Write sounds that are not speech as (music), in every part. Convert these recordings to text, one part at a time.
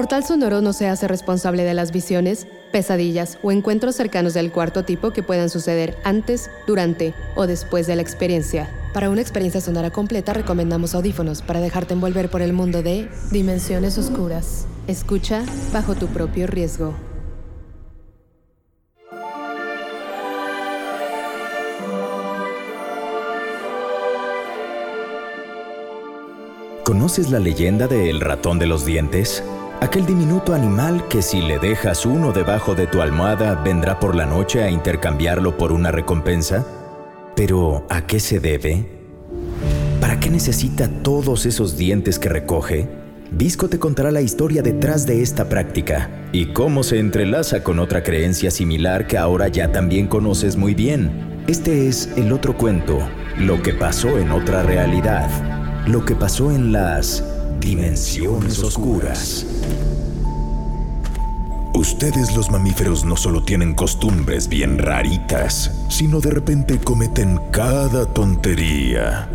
Portal Sonoro no se hace responsable de las visiones, pesadillas o encuentros cercanos del cuarto tipo que puedan suceder antes, durante o después de la experiencia. Para una experiencia sonora completa recomendamos audífonos para dejarte envolver por el mundo de Dimensiones Oscuras. Escucha bajo tu propio riesgo. ¿Conoces la leyenda de El ratón de los dientes? Aquel diminuto animal que si le dejas uno debajo de tu almohada vendrá por la noche a intercambiarlo por una recompensa. Pero, ¿a qué se debe? ¿Para qué necesita todos esos dientes que recoge? Disco te contará la historia detrás de esta práctica y cómo se entrelaza con otra creencia similar que ahora ya también conoces muy bien. Este es el otro cuento, lo que pasó en otra realidad, lo que pasó en las Dimensiones Oscuras. Ustedes los mamíferos no solo tienen costumbres bien raritas, sino de repente cometen cada tontería.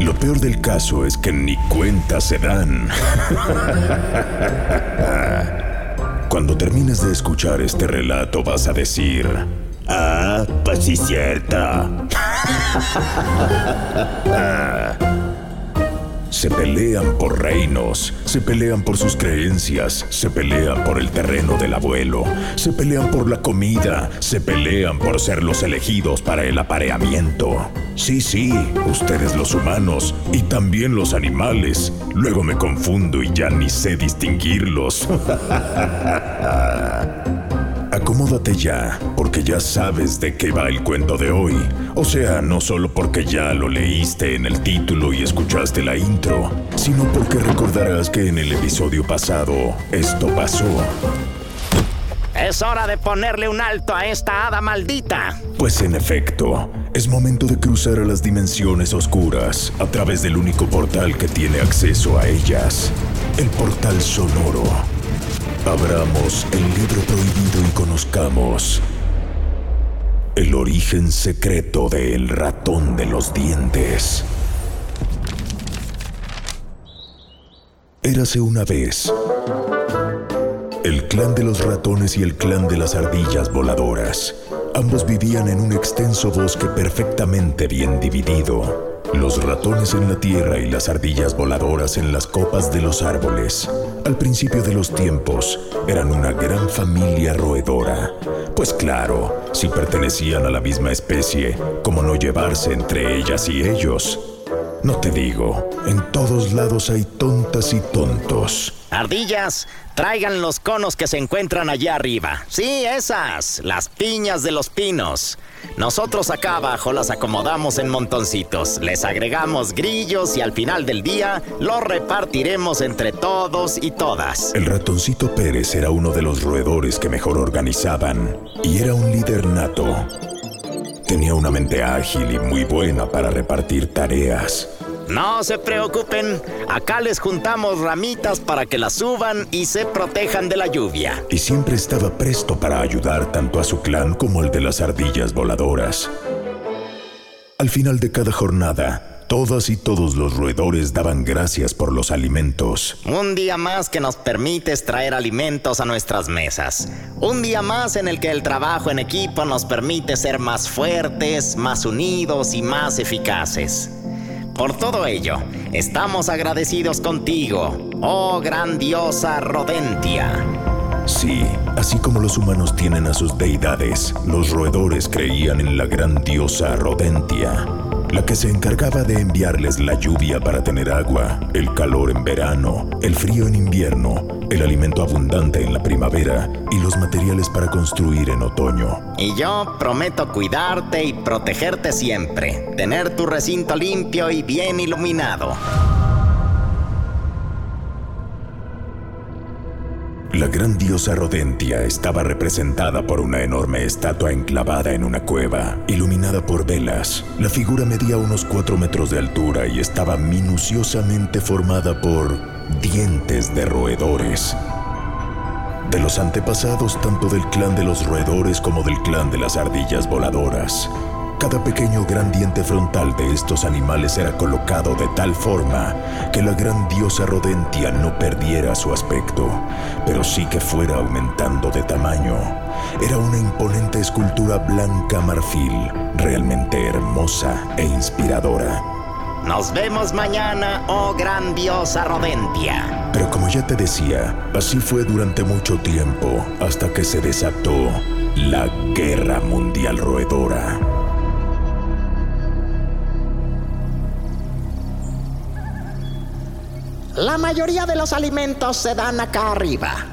Lo peor del caso es que ni cuenta se dan. (laughs) Cuando termines de escuchar este relato vas a decir, ah, pues cierta. (laughs) Se pelean por reinos, se pelean por sus creencias, se pelean por el terreno del abuelo, se pelean por la comida, se pelean por ser los elegidos para el apareamiento. Sí, sí, ustedes los humanos y también los animales. Luego me confundo y ya ni sé distinguirlos. (laughs) Acomódate ya, porque ya sabes de qué va el cuento de hoy. O sea, no solo porque ya lo leíste en el título y escuchaste la intro, sino porque recordarás que en el episodio pasado esto pasó. Es hora de ponerle un alto a esta hada maldita. Pues en efecto, es momento de cruzar a las dimensiones oscuras a través del único portal que tiene acceso a ellas, el portal sonoro. Abramos el libro prohibido y conozcamos el origen secreto del ratón de los dientes. Érase una vez el clan de los ratones y el clan de las ardillas voladoras. Ambos vivían en un extenso bosque perfectamente bien dividido. Los ratones en la tierra y las ardillas voladoras en las copas de los árboles. Al principio de los tiempos, eran una gran familia roedora. Pues claro, si pertenecían a la misma especie, ¿cómo no llevarse entre ellas y ellos? No te digo, en todos lados hay tontas y tontos. Ardillas, traigan los conos que se encuentran allá arriba. Sí, esas, las piñas de los pinos. Nosotros acá abajo las acomodamos en montoncitos, les agregamos grillos y al final del día los repartiremos entre todos y todas. El ratoncito Pérez era uno de los roedores que mejor organizaban y era un líder nato. Tenía una mente ágil y muy buena para repartir tareas. No se preocupen, acá les juntamos ramitas para que las suban y se protejan de la lluvia. Y siempre estaba presto para ayudar tanto a su clan como al de las ardillas voladoras. Al final de cada jornada, todas y todos los roedores daban gracias por los alimentos. Un día más que nos permites traer alimentos a nuestras mesas. Un día más en el que el trabajo en equipo nos permite ser más fuertes, más unidos y más eficaces. Por todo ello, estamos agradecidos contigo, oh grandiosa Rodentia. Sí, así como los humanos tienen a sus deidades, los roedores creían en la gran diosa Rodentia. La que se encargaba de enviarles la lluvia para tener agua, el calor en verano, el frío en invierno, el alimento abundante en la primavera y los materiales para construir en otoño. Y yo prometo cuidarte y protegerte siempre, tener tu recinto limpio y bien iluminado. La gran diosa Rodentia estaba representada por una enorme estatua enclavada en una cueva, iluminada por velas. La figura medía unos 4 metros de altura y estaba minuciosamente formada por dientes de roedores. De los antepasados tanto del clan de los roedores como del clan de las ardillas voladoras. Cada pequeño gran diente frontal de estos animales era colocado de tal forma que la gran diosa Rodentia no perdiera su aspecto, pero sí que fuera aumentando de tamaño. Era una imponente escultura blanca marfil, realmente hermosa e inspiradora. Nos vemos mañana, oh gran diosa Rodentia. Pero como ya te decía, así fue durante mucho tiempo, hasta que se desató la Guerra Mundial Roedora. La mayoría de los alimentos se dan acá arriba.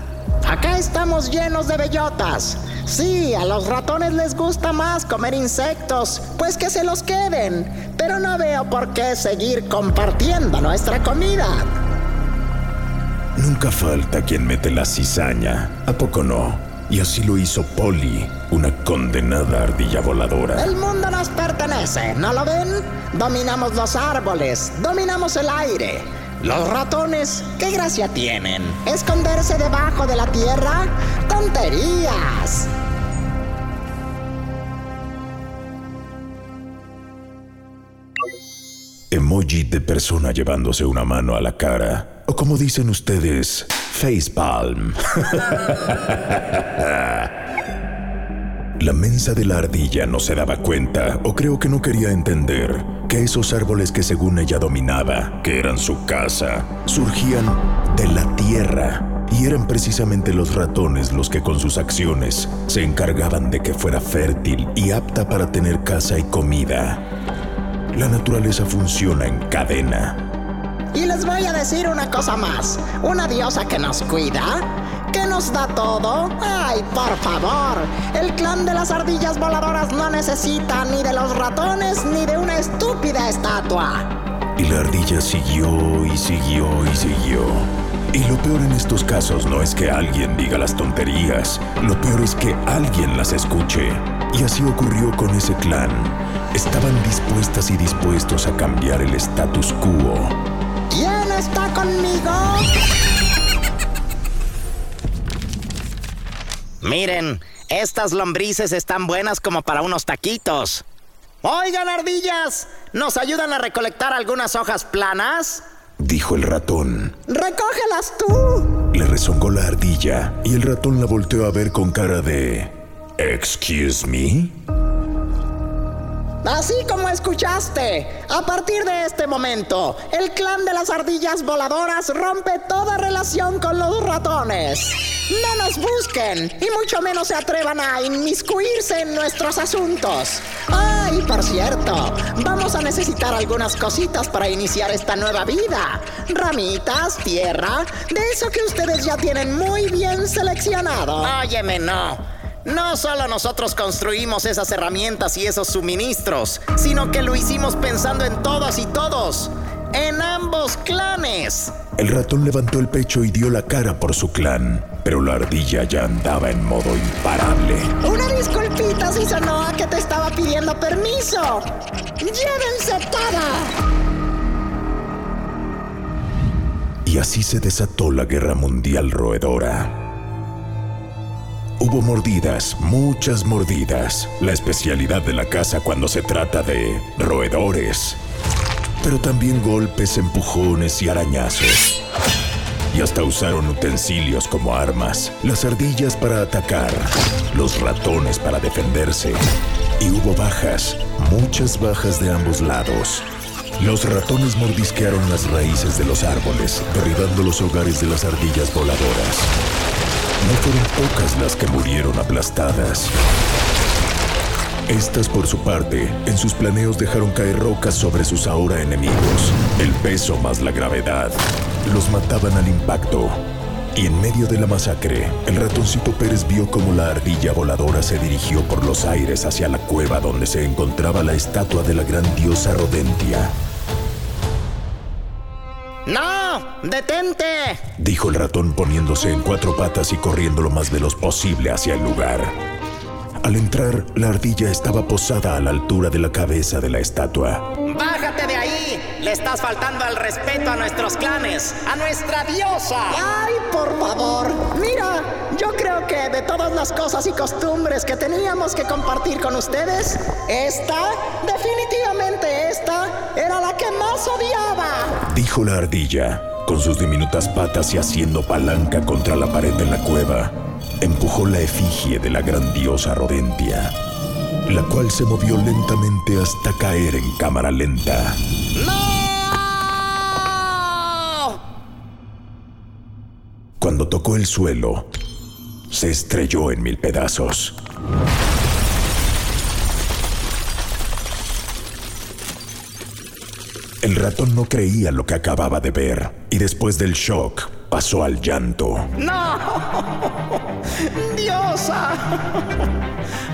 Acá estamos llenos de bellotas. Sí, a los ratones les gusta más comer insectos, pues que se los queden. Pero no veo por qué seguir compartiendo nuestra comida. Nunca falta quien mete la cizaña, ¿a poco no? Y así lo hizo Polly, una condenada ardilla voladora. El mundo nos pertenece, ¿no lo ven? Dominamos los árboles, dominamos el aire. Los ratones, ¿qué gracia tienen? ¿Esconderse debajo de la tierra? ¡Tonterías! Emoji de persona llevándose una mano a la cara. O como dicen ustedes, facepalm. (laughs) La mensa de la ardilla no se daba cuenta, o creo que no quería entender, que esos árboles que según ella dominaba, que eran su casa, surgían de la tierra. Y eran precisamente los ratones los que con sus acciones se encargaban de que fuera fértil y apta para tener casa y comida. La naturaleza funciona en cadena. Y les voy a decir una cosa más. Una diosa que nos cuida ¿Qué nos da todo? ¡Ay, por favor! El clan de las ardillas voladoras no necesita ni de los ratones ni de una estúpida estatua. Y la ardilla siguió y siguió y siguió. Y lo peor en estos casos no es que alguien diga las tonterías, lo peor es que alguien las escuche. Y así ocurrió con ese clan. Estaban dispuestas y dispuestos a cambiar el status quo. ¿Quién está conmigo? Miren, estas lombrices están buenas como para unos taquitos. Oigan, ardillas, ¿nos ayudan a recolectar algunas hojas planas? Dijo el ratón. Recógelas tú. Le rezongó la ardilla y el ratón la volteó a ver con cara de... ¿Excuse me? Así como escuchaste, a partir de este momento, el clan de las ardillas voladoras rompe toda relación con los ratones. No nos busquen y mucho menos se atrevan a inmiscuirse en nuestros asuntos. Ay, por cierto, vamos a necesitar algunas cositas para iniciar esta nueva vida. Ramitas, tierra, de eso que ustedes ya tienen muy bien seleccionado. Óyeme, no. No solo nosotros construimos esas herramientas y esos suministros, sino que lo hicimos pensando en todas y todos, en ambos clanes. El ratón levantó el pecho y dio la cara por su clan, pero la ardilla ya andaba en modo imparable. Una disculpita si sonó a que te estaba pidiendo permiso. ¡Llévense toda! Y así se desató la guerra mundial roedora. Hubo mordidas, muchas mordidas, la especialidad de la casa cuando se trata de roedores. Pero también golpes, empujones y arañazos. Y hasta usaron utensilios como armas, las ardillas para atacar, los ratones para defenderse. Y hubo bajas, muchas bajas de ambos lados. Los ratones mordisquearon las raíces de los árboles, derribando los hogares de las ardillas voladoras. No fueron pocas las que murieron aplastadas. Estas, por su parte, en sus planeos dejaron caer rocas sobre sus ahora enemigos. El peso más la gravedad los mataban al impacto. Y en medio de la masacre, el ratoncito Pérez vio como la ardilla voladora se dirigió por los aires hacia la cueva donde se encontraba la estatua de la gran diosa Rodentia. ¡No! ¡Detente! Dijo el ratón poniéndose en cuatro patas y corriendo lo más veloz posible hacia el lugar. Al entrar, la ardilla estaba posada a la altura de la cabeza de la estatua. ¡Bájate de ahí! Le estás faltando al respeto a nuestros clanes, a nuestra diosa. ¡Ay, por favor! Mira, yo creo que de todas las cosas y costumbres que teníamos que compartir con ustedes, esta, definitivamente esta, era la que más odiaba. Dijo la ardilla, con sus diminutas patas y haciendo palanca contra la pared de la cueva empujó la efigie de la grandiosa Rodentia, la cual se movió lentamente hasta caer en cámara lenta. ¡No! Cuando tocó el suelo, se estrelló en mil pedazos. El ratón no creía lo que acababa de ver y después del shock pasó al llanto. ¡No! ¡Diosa!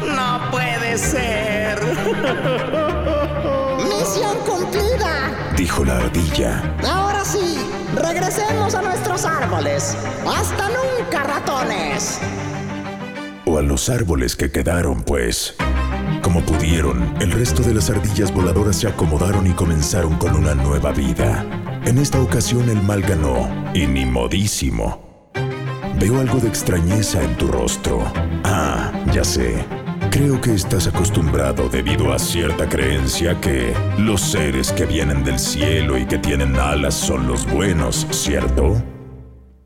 ¡No puede ser! ¡Misión cumplida! Dijo la ardilla. Ahora sí, regresemos a nuestros árboles. ¡Hasta nunca, ratones! O a los árboles que quedaron, pues. Como pudieron, el resto de las ardillas voladoras se acomodaron y comenzaron con una nueva vida. En esta ocasión el mal ganó, y ni modísimo. Veo algo de extrañeza en tu rostro. Ah, ya sé. Creo que estás acostumbrado debido a cierta creencia que los seres que vienen del cielo y que tienen alas son los buenos, ¿cierto?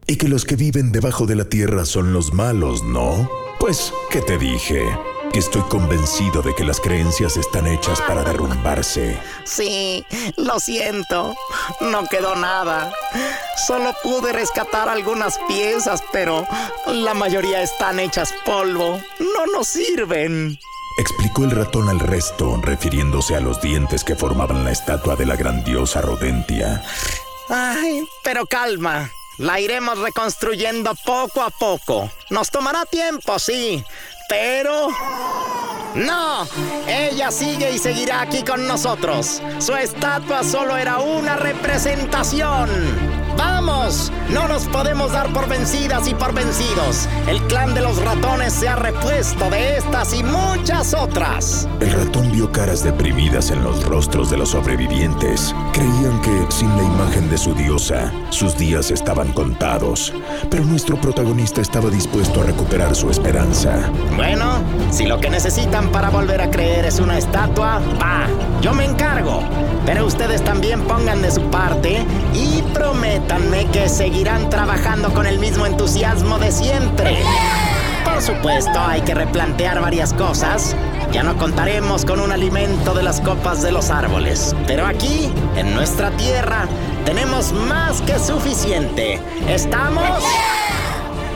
Y que los que viven debajo de la tierra son los malos, ¿no? Pues, ¿qué te dije? Que estoy convencido de que las creencias están hechas para derrumbarse. Sí, lo siento. No quedó nada. Solo pude rescatar algunas piezas, pero la mayoría están hechas polvo. No nos sirven. Explicó el ratón al resto, refiriéndose a los dientes que formaban la estatua de la grandiosa Rodentia. Ay, pero calma. La iremos reconstruyendo poco a poco. Nos tomará tiempo, sí, pero... No, ella sigue y seguirá aquí con nosotros. Su estatua solo era una representación. ¡Vamos! No nos podemos dar por vencidas y por vencidos. El clan de los ratones se ha repuesto de estas y muchas otras. El ratón vio caras deprimidas en los rostros de los sobrevivientes. Creían que, sin la imagen de su diosa, sus días estaban contados. Pero nuestro protagonista estaba dispuesto a recuperar su esperanza. Bueno, si lo que necesitan para volver a creer es una estatua, va, yo me encargo. Pero ustedes también pongan de su parte y que seguirán trabajando con el mismo entusiasmo de siempre. Por supuesto, hay que replantear varias cosas. Ya no contaremos con un alimento de las copas de los árboles. Pero aquí, en nuestra tierra, tenemos más que suficiente. ¿Estamos?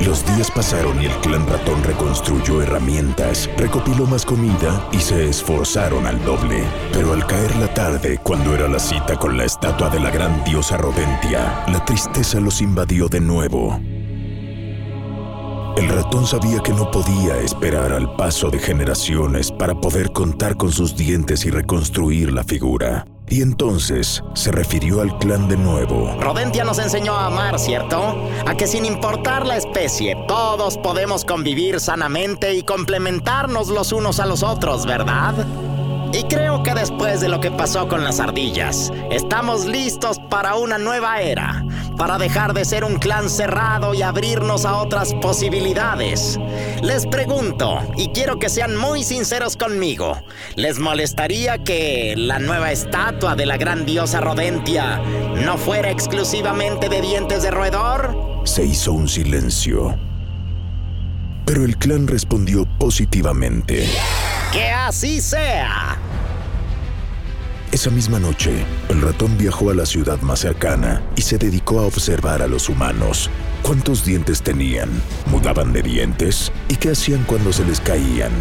Los días pasaron y el clan ratón reconstruyó herramientas, recopiló más comida y se esforzaron al doble. Pero al caer la tarde, cuando era la cita con la estatua de la gran diosa Rodentia, la tristeza los invadió de nuevo. El ratón sabía que no podía esperar al paso de generaciones para poder contar con sus dientes y reconstruir la figura. Y entonces se refirió al clan de nuevo. Rodentia nos enseñó a amar, ¿cierto? A que sin importar la especie, todos podemos convivir sanamente y complementarnos los unos a los otros, ¿verdad? Y creo que después de lo que pasó con las ardillas, estamos listos para una nueva era, para dejar de ser un clan cerrado y abrirnos a otras posibilidades. Les pregunto, y quiero que sean muy sinceros conmigo, ¿les molestaría que la nueva estatua de la gran diosa Rodentia no fuera exclusivamente de dientes de roedor? Se hizo un silencio. Pero el clan respondió positivamente. ¡Que así sea! Esa misma noche, el ratón viajó a la ciudad más cercana y se dedicó a observar a los humanos. ¿Cuántos dientes tenían? ¿Mudaban de dientes? ¿Y qué hacían cuando se les caían?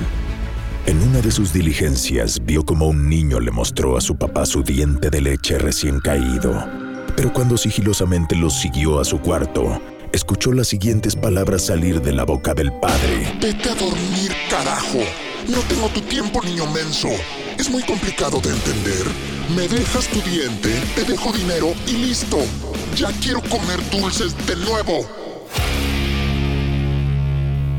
En una de sus diligencias vio como un niño le mostró a su papá su diente de leche recién caído. Pero cuando sigilosamente lo siguió a su cuarto, escuchó las siguientes palabras salir de la boca del padre. Vete a dormir, carajo. No tengo tu tiempo, niño menso. Es muy complicado de entender. Me dejas tu diente, te dejo dinero y listo. Ya quiero comer dulces de nuevo.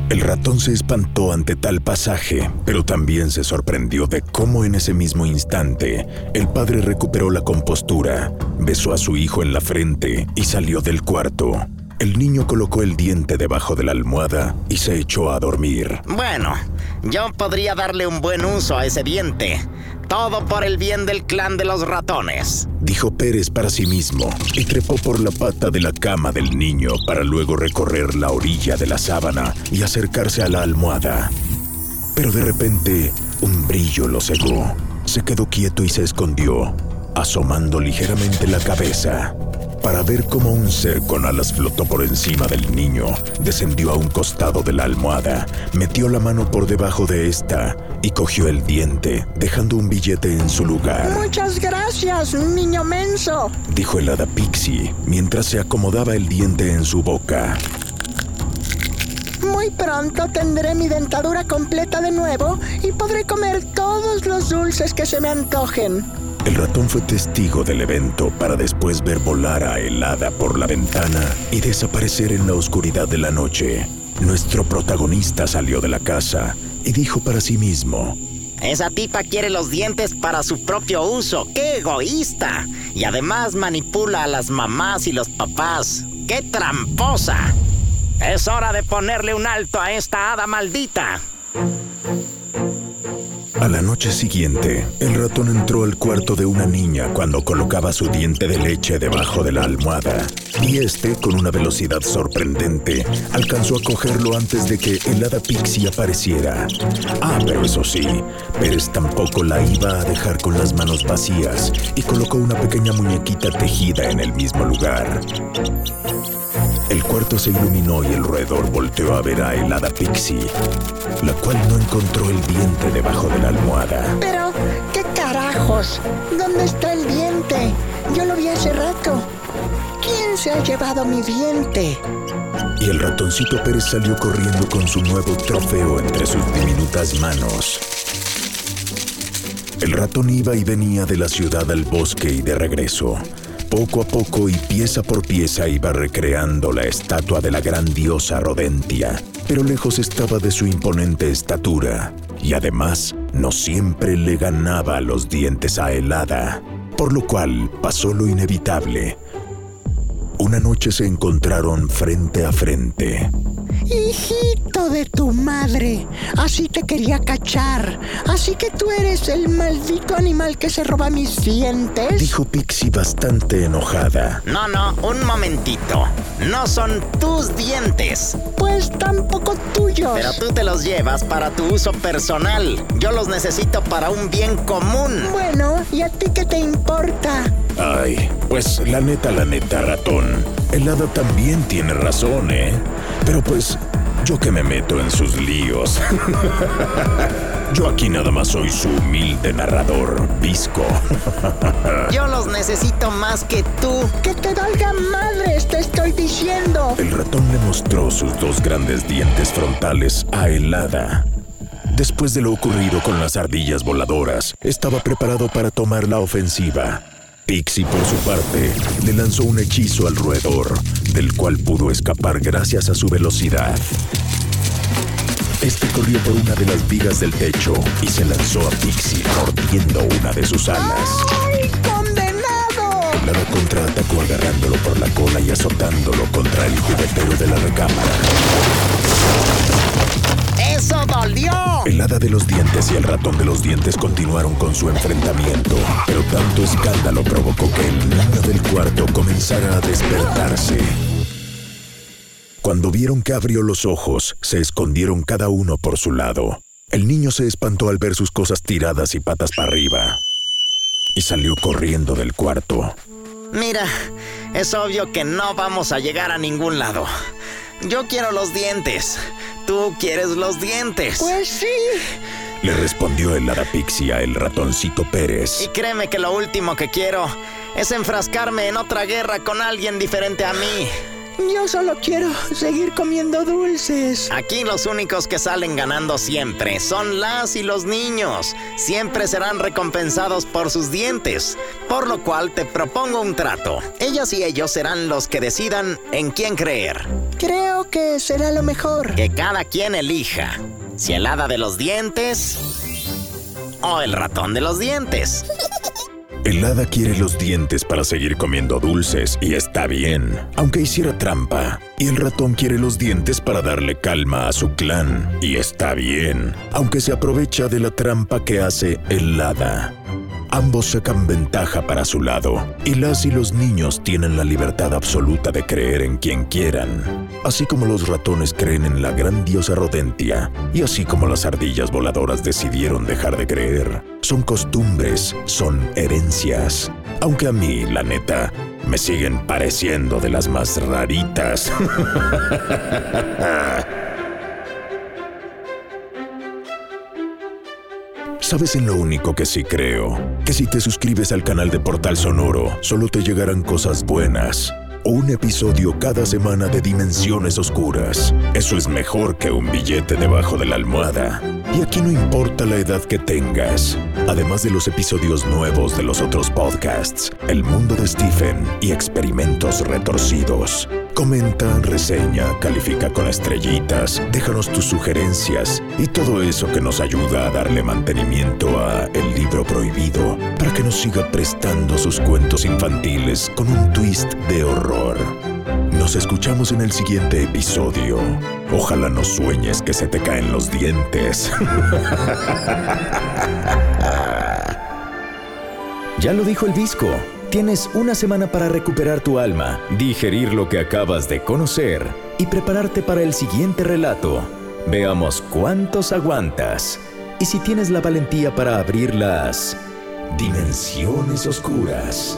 El ratón se espantó ante tal pasaje, pero también se sorprendió de cómo en ese mismo instante el padre recuperó la compostura, besó a su hijo en la frente y salió del cuarto. El niño colocó el diente debajo de la almohada y se echó a dormir. Bueno, yo podría darle un buen uso a ese diente. Todo por el bien del clan de los ratones. Dijo Pérez para sí mismo y trepó por la pata de la cama del niño para luego recorrer la orilla de la sábana y acercarse a la almohada. Pero de repente, un brillo lo cegó. Se quedó quieto y se escondió, asomando ligeramente la cabeza para ver cómo un ser con alas flotó por encima del niño, descendió a un costado de la almohada, metió la mano por debajo de esta y cogió el diente, dejando un billete en su lugar. Muchas gracias, niño menso, dijo el hada Pixie mientras se acomodaba el diente en su boca. Muy pronto tendré mi dentadura completa de nuevo y podré comer todos los dulces que se me antojen. El ratón fue testigo del evento para después ver volar a Helada por la ventana y desaparecer en la oscuridad de la noche. Nuestro protagonista salió de la casa y dijo para sí mismo, esa tipa quiere los dientes para su propio uso. ¡Qué egoísta! Y además manipula a las mamás y los papás. ¡Qué tramposa! Es hora de ponerle un alto a esta hada maldita. A la noche siguiente, el ratón entró al cuarto de una niña cuando colocaba su diente de leche debajo de la almohada. Y este, con una velocidad sorprendente, alcanzó a cogerlo antes de que el hada Pixie apareciera. Ah, pero eso sí, Pérez tampoco la iba a dejar con las manos vacías y colocó una pequeña muñequita tejida en el mismo lugar. El cuarto se iluminó y el roedor volteó a ver a helada Pixie, la cual no encontró el diente debajo de la almohada. Pero, ¿qué carajos? ¿Dónde está el diente? Yo lo vi hace rato. ¿Quién se ha llevado mi diente? Y el ratoncito Pérez salió corriendo con su nuevo trofeo entre sus diminutas manos. El ratón iba y venía de la ciudad al bosque y de regreso. Poco a poco y pieza por pieza iba recreando la estatua de la gran diosa Rodentia, pero lejos estaba de su imponente estatura, y además no siempre le ganaba los dientes a helada, por lo cual pasó lo inevitable. Una noche se encontraron frente a frente. Hijito de tu madre, así te quería cachar. Así que tú eres el maldito animal que se roba mis dientes. Dijo Pixie bastante enojada. No, no, un momentito. No son tus dientes. Pues tampoco tuyos. Pero tú te los llevas para tu uso personal. Yo los necesito para un bien común. Bueno, ¿y a ti qué te importa? Ay, pues la neta, la neta, ratón. El hada también tiene razón, ¿eh? Pero pues, yo que me meto en sus líos. (laughs) yo aquí nada más soy su humilde narrador, Visco. (laughs) yo los necesito más que tú. Que te valga madres, te estoy diciendo. El ratón le mostró sus dos grandes dientes frontales a Helada. Después de lo ocurrido con las ardillas voladoras, estaba preparado para tomar la ofensiva. Pixie, por su parte, le lanzó un hechizo al roedor, del cual pudo escapar gracias a su velocidad. Este corrió por una de las vigas del techo y se lanzó a Pixie mordiendo una de sus alas. ¡Ay, condenado! El hada contraatacó agarrándolo por la cola y azotándolo contra el juguetero de la recámara. ¡Eso dolió! El hada de los dientes y el ratón de los dientes continuaron con su enfrentamiento, pero tanto escándalo provocó que el niño del cuarto comenzara a despertarse. Cuando vieron que abrió los ojos, se escondieron cada uno por su lado. El niño se espantó al ver sus cosas tiradas y patas para arriba. Y salió corriendo del cuarto. Mira, es obvio que no vamos a llegar a ningún lado. Yo quiero los dientes. Tú quieres los dientes. Pues sí. Le respondió el hada pixie a el ratoncito Pérez. Y créeme que lo último que quiero es enfrascarme en otra guerra con alguien diferente a mí. Yo solo quiero seguir comiendo dulces. Aquí los únicos que salen ganando siempre son las y los niños. Siempre serán recompensados por sus dientes. Por lo cual te propongo un trato. Ellas y ellos serán los que decidan en quién creer. Creo que será lo mejor. Que cada quien elija. Si el hada de los dientes o el ratón de los dientes. (laughs) El hada quiere los dientes para seguir comiendo dulces y está bien, aunque hiciera trampa. Y el ratón quiere los dientes para darle calma a su clan y está bien, aunque se aprovecha de la trampa que hace el hada. Ambos sacan ventaja para su lado, y las y los niños tienen la libertad absoluta de creer en quien quieran, así como los ratones creen en la grandiosa rodentia, y así como las ardillas voladoras decidieron dejar de creer. Son costumbres, son herencias, aunque a mí, la neta, me siguen pareciendo de las más raritas. (laughs) ¿Sabes en lo único que sí creo? Que si te suscribes al canal de Portal Sonoro, solo te llegarán cosas buenas. O un episodio cada semana de Dimensiones Oscuras. Eso es mejor que un billete debajo de la almohada. Y aquí no importa la edad que tengas. Además de los episodios nuevos de los otros podcasts, El mundo de Stephen y Experimentos Retorcidos. Comenta, reseña, califica con estrellitas, déjanos tus sugerencias y todo eso que nos ayuda a darle mantenimiento a El libro prohibido para que nos siga prestando sus cuentos infantiles con un twist de horror. Nos escuchamos en el siguiente episodio. Ojalá no sueñes que se te caen los dientes. (laughs) Ya lo dijo el disco. Tienes una semana para recuperar tu alma, digerir lo que acabas de conocer y prepararte para el siguiente relato. Veamos cuántos aguantas y si tienes la valentía para abrir las dimensiones oscuras.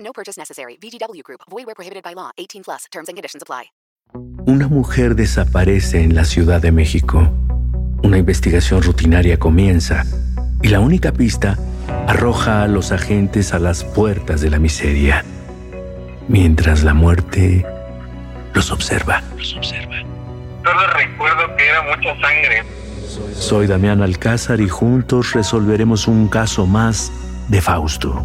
No purchase necessary. VGW Group. Void where prohibited by law. 18 plus. Terms and conditions apply. Una mujer desaparece en la Ciudad de México. Una investigación rutinaria comienza y la única pista arroja a los agentes a las puertas de la miseria, mientras la muerte los observa. Los observa. Solo recuerdo que era mucha sangre. Soy Damián Alcázar y juntos resolveremos un caso más de Fausto.